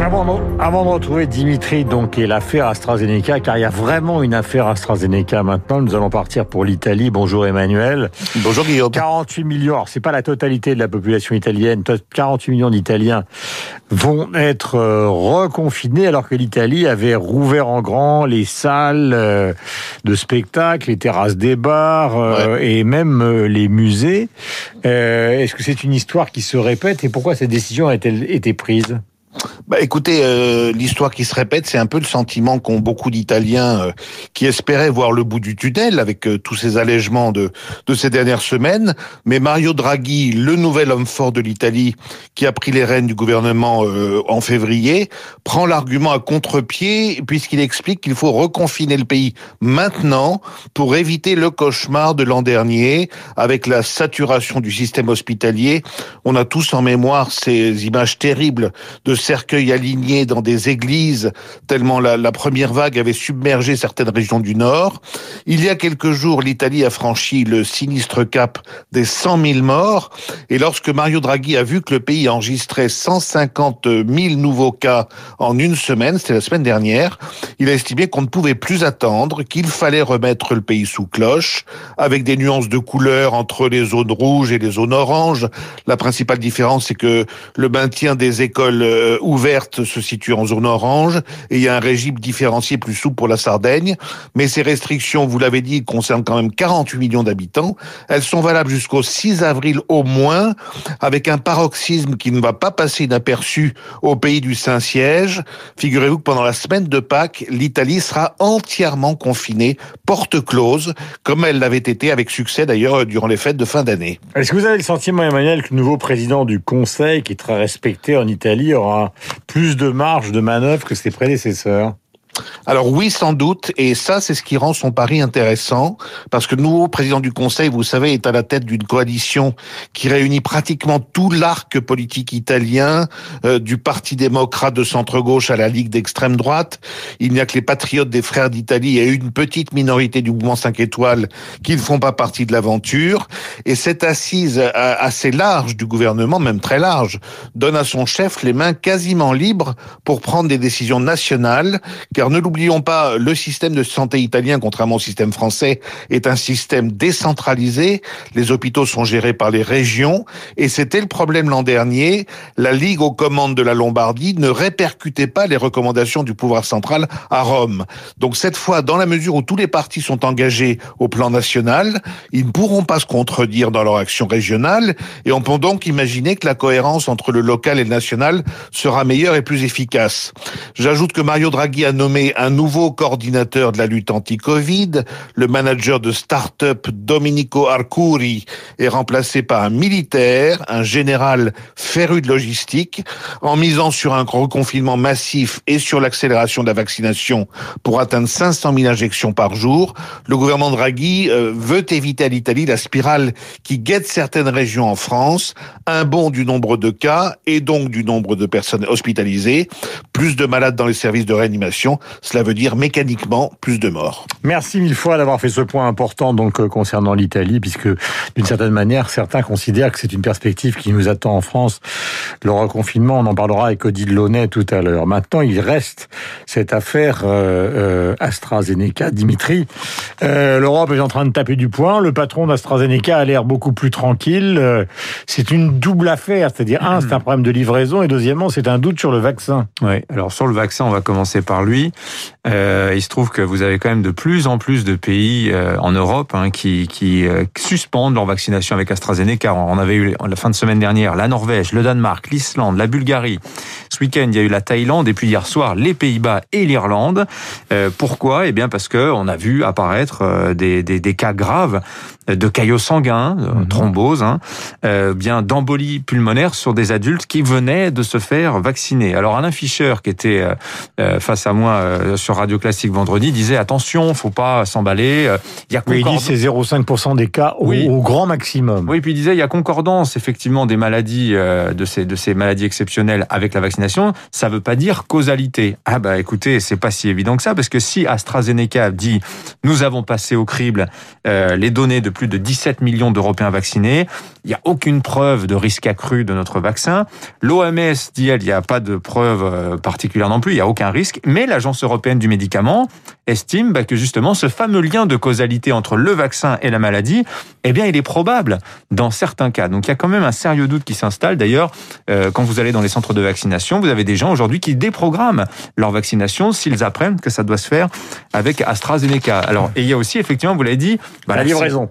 Avant de, retrouver Dimitri donc et l'affaire AstraZeneca, car il y a vraiment une affaire AstraZeneca maintenant, nous allons partir pour l'Italie. Bonjour Emmanuel. Bonjour Guillaume. 48 millions, c'est pas la totalité de la population italienne, 48 millions d'Italiens vont être euh, reconfinés alors que l'Italie avait rouvert en grand les salles euh, de spectacle, les terrasses des bars euh, et même les musées. Est-ce que c'est une histoire qui se répète et pourquoi cette décision a-t-elle été prise? Bah, écoutez, euh, l'histoire qui se répète, c'est un peu le sentiment qu'ont beaucoup d'Italiens euh, qui espéraient voir le bout du tunnel avec euh, tous ces allègements de, ces dernières semaines. Mais Mario Draghi, le nouvel homme fort de l'Italie, qui a pris les rênes du gouvernement en février, prend l'argument à contre-pied puisqu'il explique qu'il faut reconfiner le pays maintenant pour éviter le cauchemar de l'an dernier avec la saturation du système hospitalier. On a tous en mémoire ces images terribles de cercueils alignés dans des églises, tellement la, première vague avait submergé certaines régions du Nord. Il y a quelques jours, l'Italie a franchi le sinistre cap des 100 000 morts. Et lorsque Mario Draghi a vu que le pays enregistrait 150 000 nouveaux cas en une semaine, c'était la semaine dernière, il a estimé qu'on ne pouvait plus attendre, qu'il fallait remettre le pays sous cloche, avec des nuances de couleur entre les zones rouges et les zones oranges. La principale différence, c'est que le maintien des écoles euh, ouverte se situe en zone orange et il y a un régime différencié plus souple pour la Sardaigne. Mais ces restrictions, vous l'avez dit, concernent quand même 48 millions d'habitants. Elles sont valables jusqu'au 6 avril au moins, avec un paroxysme qui ne va pas passer inaperçu au pays du Saint-Siège. Figurez-vous que pendant la semaine de Pâques, l'Italie sera entièrement confinée, porte close, comme elle l'avait été avec succès d'ailleurs durant les fêtes de fin d'année. Est-ce que vous avez le sentiment, Emmanuel, que le nouveau président du Conseil, qui est très respecté en Italie, aura plus de marge de manœuvre que ses prédécesseurs alors oui, sans doute, et ça, c'est ce qui rend son pari intéressant, parce que le nouveau président du Conseil, vous savez, est à la tête d'une coalition qui réunit pratiquement tout l'arc politique italien, euh, du Parti démocrate de centre-gauche à la Ligue d'extrême droite. Il n'y a que les patriotes des frères d'Italie et une petite minorité du mouvement 5 étoiles qui ne font pas partie de l'aventure. Et cette assise euh, assez large du gouvernement, même très large, donne à son chef les mains quasiment libres pour prendre des décisions nationales, ne l'oublions pas, le système de santé italien, contrairement au système français, est un système décentralisé. Les hôpitaux sont gérés par les régions. Et c'était le problème l'an dernier. La Ligue aux commandes de la Lombardie ne répercutait pas les recommandations du pouvoir central à Rome. Donc cette fois, dans la mesure où tous les partis sont engagés au plan national, ils ne pourront pas se contredire dans leur action régionale. Et on peut donc imaginer que la cohérence entre le local et le national sera meilleure et plus efficace. J'ajoute que Mario Draghi a nommé un nouveau coordinateur de la lutte anti-Covid. Le manager de start-up Domenico Arcuri est remplacé par un militaire, un général féru de logistique, en misant sur un reconfinement massif et sur l'accélération de la vaccination pour atteindre 500 000 injections par jour. Le gouvernement Draghi euh, veut éviter à l'Italie la spirale qui guette certaines régions en France, un bond du nombre de cas et donc du nombre de personnes hospitalisées, plus de malades dans les services de réanimation cela veut dire mécaniquement plus de morts. Merci mille fois d'avoir fait ce point important donc euh, concernant l'Italie, puisque d'une certaine manière, certains considèrent que c'est une perspective qui nous attend en France. Le reconfinement, on en parlera avec Odile Launay tout à l'heure. Maintenant, il reste cette affaire euh, euh AstraZeneca. Dimitri, euh, l'Europe est en train de taper du poing. Le patron d'AstraZeneca a l'air beaucoup plus tranquille. Euh, c'est une double affaire, c'est-à-dire un, c'est un problème de livraison, et deuxièmement, c'est un doute sur le vaccin. Oui. Alors sur le vaccin, on va commencer par lui. Euh, il se trouve que vous avez quand même de plus en plus de pays euh, en Europe hein, qui, euh, suspendent leur vaccination avec AstraZeneca. On avait eu la fin de semaine dernière la Norvège, le Danemark, l'Islande, la Bulgarie. Ce week-end, il y a eu la Thaïlande et puis hier soir les Pays-Bas et l'Irlande. Pourquoi? Eh bien parce que on a vu apparaître des cas graves de caillots sanguins, mhm. thrombose, hein, euh, bien d'embolie pulmonaire sur des adultes qui venaient de se faire vacciner. Alors Alain Fischer, qui était face à moi sur Radio Classique vendredi, disait attention, faut pas s'emballer. Il y a oui, il dit c'est 0,5% des cas au, au, grand maximum. Oui, puis il disait il y a concordance effectivement des maladies de ces de ces maladies exceptionnelles avec la vaccination ça veut pas dire causalité. Ah bah écoutez, c'est pas si évident que ça, parce que si AstraZeneca dit nous avons passé au crible euh, les données de plus de 17 millions d'Européens vaccinés. Il n'y a aucune preuve de risque accru de notre vaccin. L'OMS dit, elle, il n'y a pas de preuve euh, particulière non plus, il n'y a aucun risque. Mais l'Agence européenne du médicament estime bah, que justement ce fameux lien de causalité entre le vaccin et la maladie, eh bien, il est probable dans certains cas. Donc, il y a quand même un sérieux doute qui s'installe. D'ailleurs, euh, quand vous allez dans les centres de vaccination, vous avez des gens aujourd'hui qui déprogramment leur vaccination s'ils apprennent que ça doit se faire avec AstraZeneca. Alors, et il y a aussi, effectivement, vous l'avez dit, bah, la livraison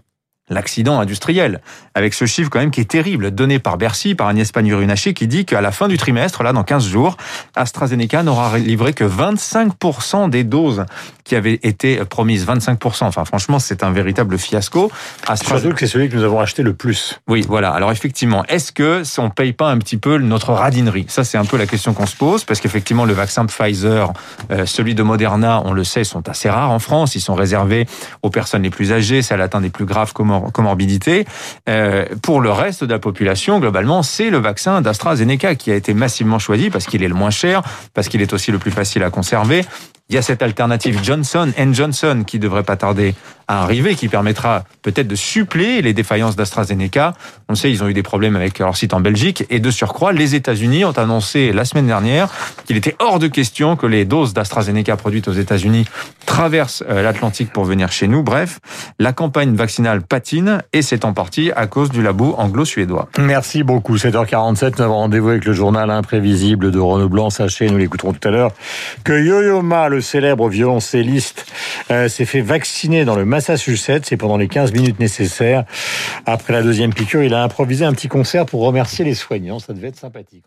l'accident industriel, avec ce chiffre quand même qui est terrible, donné par Bercy, par Agnès Pannier-Runacher, qui dit qu'à la fin du trimestre, là, dans 15 jours, AstraZeneca n'aura livré que 25% des doses qui avaient été promises. 25%. Enfin, franchement, c'est un véritable fiasco. AstraZeneca... Surtout que c'est celui que nous avons acheté le plus. Oui, voilà. Alors, effectivement, est-ce que on paye pas un petit peu notre radinerie? Ça, c'est un peu la question qu'on se pose, parce qu'effectivement, le vaccin Pfizer, euh, celui de Moderna, on le sait, sont assez rares en France. Ils sont réservés aux personnes les plus âgées, celles atteintes des plus graves comme comorbidité. Euh, pour le reste de la population, globalement, c'est le vaccin d'AstraZeneca qui a été massivement choisi parce qu'il est le moins cher, parce qu'il est aussi le plus facile à conserver. Il y a cette alternative Johnson Johnson qui devrait pas tarder à arriver, qui permettra peut-être de suppléer les défaillances d'AstraZeneca. On sait, ils ont eu des problèmes avec leur site en Belgique. Et de surcroît, les États-Unis ont annoncé la semaine dernière qu'il était hors de question que les doses d'AstraZeneca produites aux États-Unis traversent euh, l'Atlantique pour venir chez nous. Bref, la campagne vaccinale patine et c'est en partie à cause du labo anglo-suédois. Merci beaucoup. 7h47, nous avons rendez-vous avec le journal imprévisible de Renaud Blanc. Sachez, nous l'écouterons tout à l'heure, que Yo-Yo Ma, le célèbre violoncelliste, euh, s'est fait vacciner dans le Massachusetts et pendant les 15 minutes nécessaires, après la deuxième piqûre, il a improvisé un petit concert pour remercier les soignants. Ça devait être sympathique.